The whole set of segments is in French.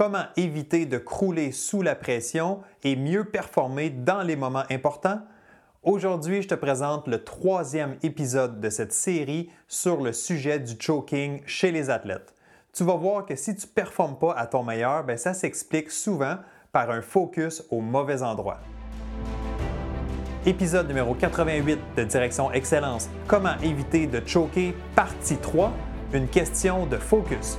comment éviter de crouler sous la pression et mieux performer dans les moments importants? Aujourd'hui, je te présente le troisième épisode de cette série sur le sujet du choking chez les athlètes. Tu vas voir que si tu ne performes pas à ton meilleur, ben, ça s'explique souvent par un focus au mauvais endroit. Épisode numéro 88 de Direction Excellence, comment éviter de choquer, partie 3, une question de focus.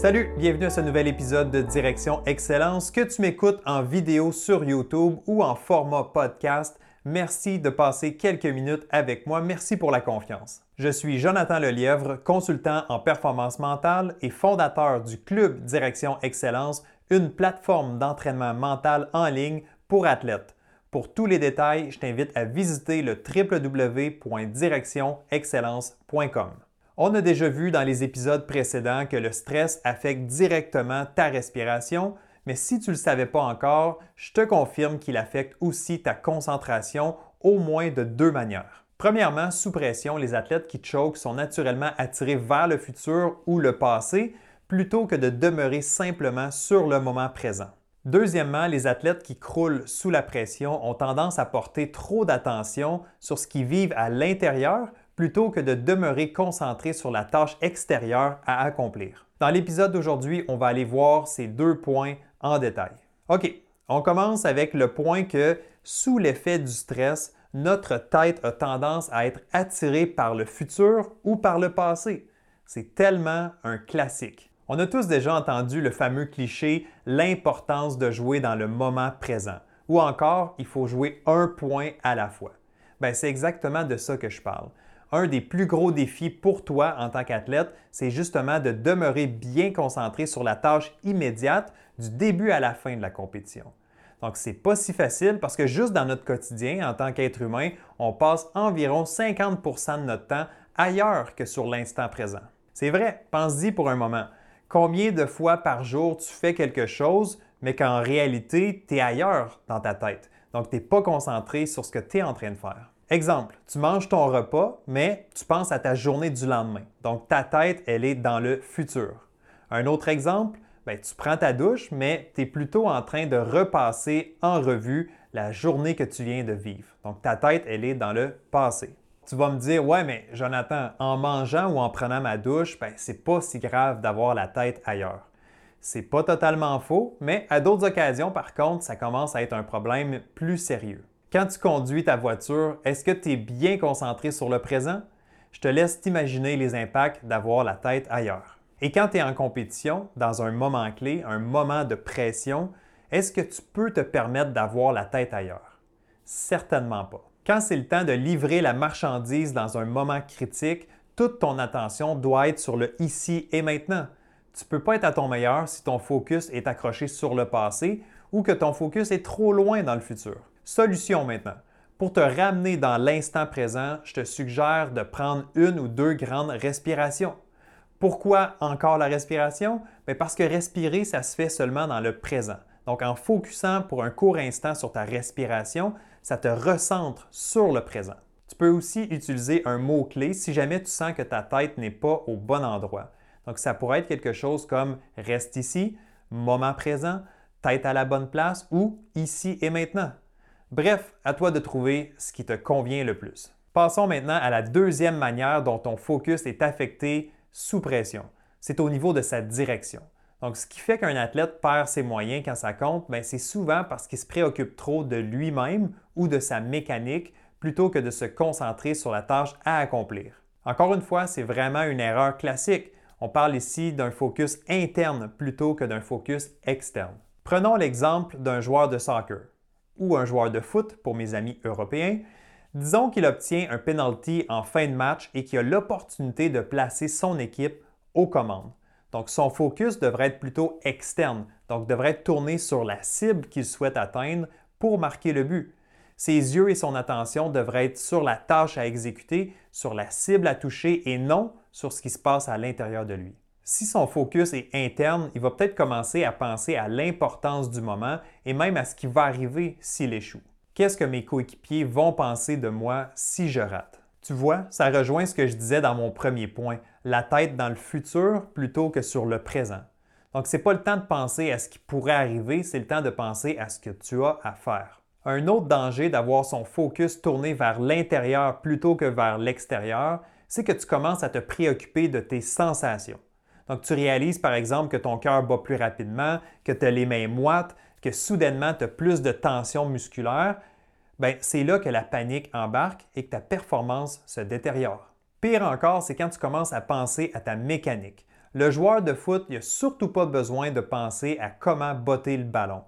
Salut, bienvenue à ce nouvel épisode de Direction Excellence. Que tu m'écoutes en vidéo sur YouTube ou en format podcast, merci de passer quelques minutes avec moi. Merci pour la confiance. Je suis Jonathan Lelièvre, consultant en performance mentale et fondateur du Club Direction Excellence, une plateforme d'entraînement mental en ligne pour athlètes. Pour tous les détails, je t'invite à visiter le www.directionexcellence.com. On a déjà vu dans les épisodes précédents que le stress affecte directement ta respiration, mais si tu ne le savais pas encore, je te confirme qu'il affecte aussi ta concentration au moins de deux manières. Premièrement, sous pression, les athlètes qui choquent sont naturellement attirés vers le futur ou le passé plutôt que de demeurer simplement sur le moment présent. Deuxièmement, les athlètes qui croulent sous la pression ont tendance à porter trop d'attention sur ce qu'ils vivent à l'intérieur plutôt que de demeurer concentré sur la tâche extérieure à accomplir. Dans l'épisode d'aujourd'hui, on va aller voir ces deux points en détail. OK, on commence avec le point que sous l'effet du stress, notre tête a tendance à être attirée par le futur ou par le passé. C'est tellement un classique. On a tous déjà entendu le fameux cliché l'importance de jouer dans le moment présent ou encore il faut jouer un point à la fois. Ben, c'est exactement de ça que je parle un des plus gros défis pour toi en tant qu'athlète, c'est justement de demeurer bien concentré sur la tâche immédiate du début à la fin de la compétition. Donc, ce n'est pas si facile parce que juste dans notre quotidien, en tant qu'être humain, on passe environ 50% de notre temps ailleurs que sur l'instant présent. C'est vrai, pense-y pour un moment. Combien de fois par jour tu fais quelque chose, mais qu'en réalité, tu es ailleurs dans ta tête. Donc, tu n'es pas concentré sur ce que tu es en train de faire. Exemple, tu manges ton repas, mais tu penses à ta journée du lendemain. Donc ta tête, elle est dans le futur. Un autre exemple, ben, tu prends ta douche, mais tu es plutôt en train de repasser en revue la journée que tu viens de vivre. Donc ta tête, elle est dans le passé. Tu vas me dire, ouais, mais Jonathan, en mangeant ou en prenant ma douche, ben, c'est pas si grave d'avoir la tête ailleurs. C'est pas totalement faux, mais à d'autres occasions, par contre, ça commence à être un problème plus sérieux. Quand tu conduis ta voiture, est-ce que tu es bien concentré sur le présent? Je te laisse t'imaginer les impacts d'avoir la tête ailleurs. Et quand tu es en compétition, dans un moment clé, un moment de pression, est-ce que tu peux te permettre d'avoir la tête ailleurs? Certainement pas. Quand c'est le temps de livrer la marchandise dans un moment critique, toute ton attention doit être sur le ici et maintenant. Tu ne peux pas être à ton meilleur si ton focus est accroché sur le passé ou que ton focus est trop loin dans le futur. Solution maintenant. Pour te ramener dans l'instant présent, je te suggère de prendre une ou deux grandes respirations. Pourquoi encore la respiration? Ben, parce que respirer, ça se fait seulement dans le présent. Donc en focusant pour un court instant sur ta respiration, ça te recentre sur le présent. Tu peux aussi utiliser un mot-clé si jamais tu sens que ta tête n'est pas au bon endroit. Donc ça pourrait être quelque chose comme reste ici, moment présent, tête à la bonne place ou ici et maintenant. Bref, à toi de trouver ce qui te convient le plus. Passons maintenant à la deuxième manière dont ton focus est affecté sous pression. C'est au niveau de sa direction. Donc, ce qui fait qu'un athlète perd ses moyens quand ça compte, ben, c'est souvent parce qu'il se préoccupe trop de lui-même ou de sa mécanique plutôt que de se concentrer sur la tâche à accomplir. Encore une fois, c'est vraiment une erreur classique. On parle ici d'un focus interne plutôt que d'un focus externe. Prenons l'exemple d'un joueur de soccer ou un joueur de foot pour mes amis européens, Disons qu'il obtient un penalty en fin de match et qu'il a l'opportunité de placer son équipe aux commandes. Donc son focus devrait être plutôt externe, donc devrait être tourné sur la cible qu'il souhaite atteindre pour marquer le but. Ses yeux et son attention devraient être sur la tâche à exécuter, sur la cible à toucher et non sur ce qui se passe à l'intérieur de lui. Si son focus est interne, il va peut-être commencer à penser à l'importance du moment et même à ce qui va arriver s'il échoue. Qu'est-ce que mes coéquipiers vont penser de moi si je rate? Tu vois, ça rejoint ce que je disais dans mon premier point, la tête dans le futur plutôt que sur le présent. Donc, ce n'est pas le temps de penser à ce qui pourrait arriver, c'est le temps de penser à ce que tu as à faire. Un autre danger d'avoir son focus tourné vers l'intérieur plutôt que vers l'extérieur, c'est que tu commences à te préoccuper de tes sensations. Donc, tu réalises par exemple que ton cœur bat plus rapidement, que tu as les mains moites, que soudainement tu as plus de tension musculaire. Bien, c'est là que la panique embarque et que ta performance se détériore. Pire encore, c'est quand tu commences à penser à ta mécanique. Le joueur de foot n'a surtout pas besoin de penser à comment botter le ballon.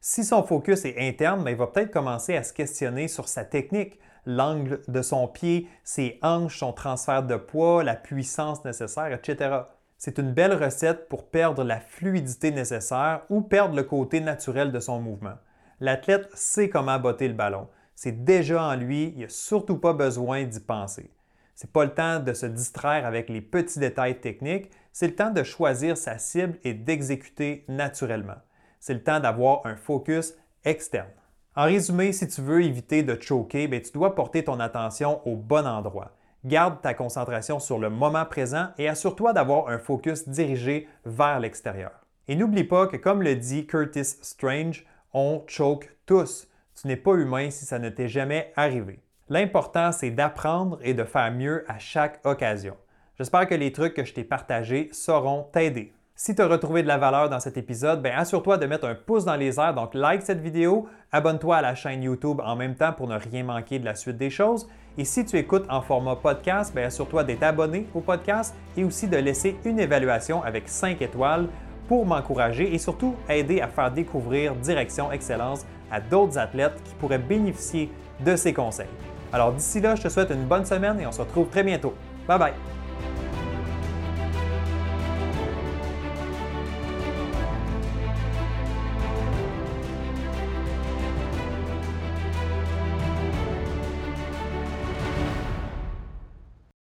Si son focus est interne, ben, il va peut-être commencer à se questionner sur sa technique, l'angle de son pied, ses hanches, son transfert de poids, la puissance nécessaire, etc. C'est une belle recette pour perdre la fluidité nécessaire ou perdre le côté naturel de son mouvement. L'athlète sait comment botter le ballon. C'est déjà en lui, il n'a surtout pas besoin d'y penser. Ce n'est pas le temps de se distraire avec les petits détails techniques, c'est le temps de choisir sa cible et d'exécuter naturellement c'est le temps d'avoir un focus externe. En résumé, si tu veux éviter de choquer, ben, tu dois porter ton attention au bon endroit. Garde ta concentration sur le moment présent et assure-toi d'avoir un focus dirigé vers l'extérieur. Et n'oublie pas que, comme le dit Curtis Strange, on choke tous. Tu n'es pas humain si ça ne t'est jamais arrivé. L'important, c'est d'apprendre et de faire mieux à chaque occasion. J'espère que les trucs que je t'ai partagés sauront t'aider. Si tu as retrouvé de la valeur dans cet épisode, bien assure-toi de mettre un pouce dans les airs, donc like cette vidéo, abonne-toi à la chaîne YouTube en même temps pour ne rien manquer de la suite des choses. Et si tu écoutes en format podcast, bien assure-toi d'être abonné au podcast et aussi de laisser une évaluation avec 5 étoiles pour m'encourager et surtout aider à faire découvrir Direction Excellence à d'autres athlètes qui pourraient bénéficier de ces conseils. Alors d'ici là, je te souhaite une bonne semaine et on se retrouve très bientôt. Bye bye!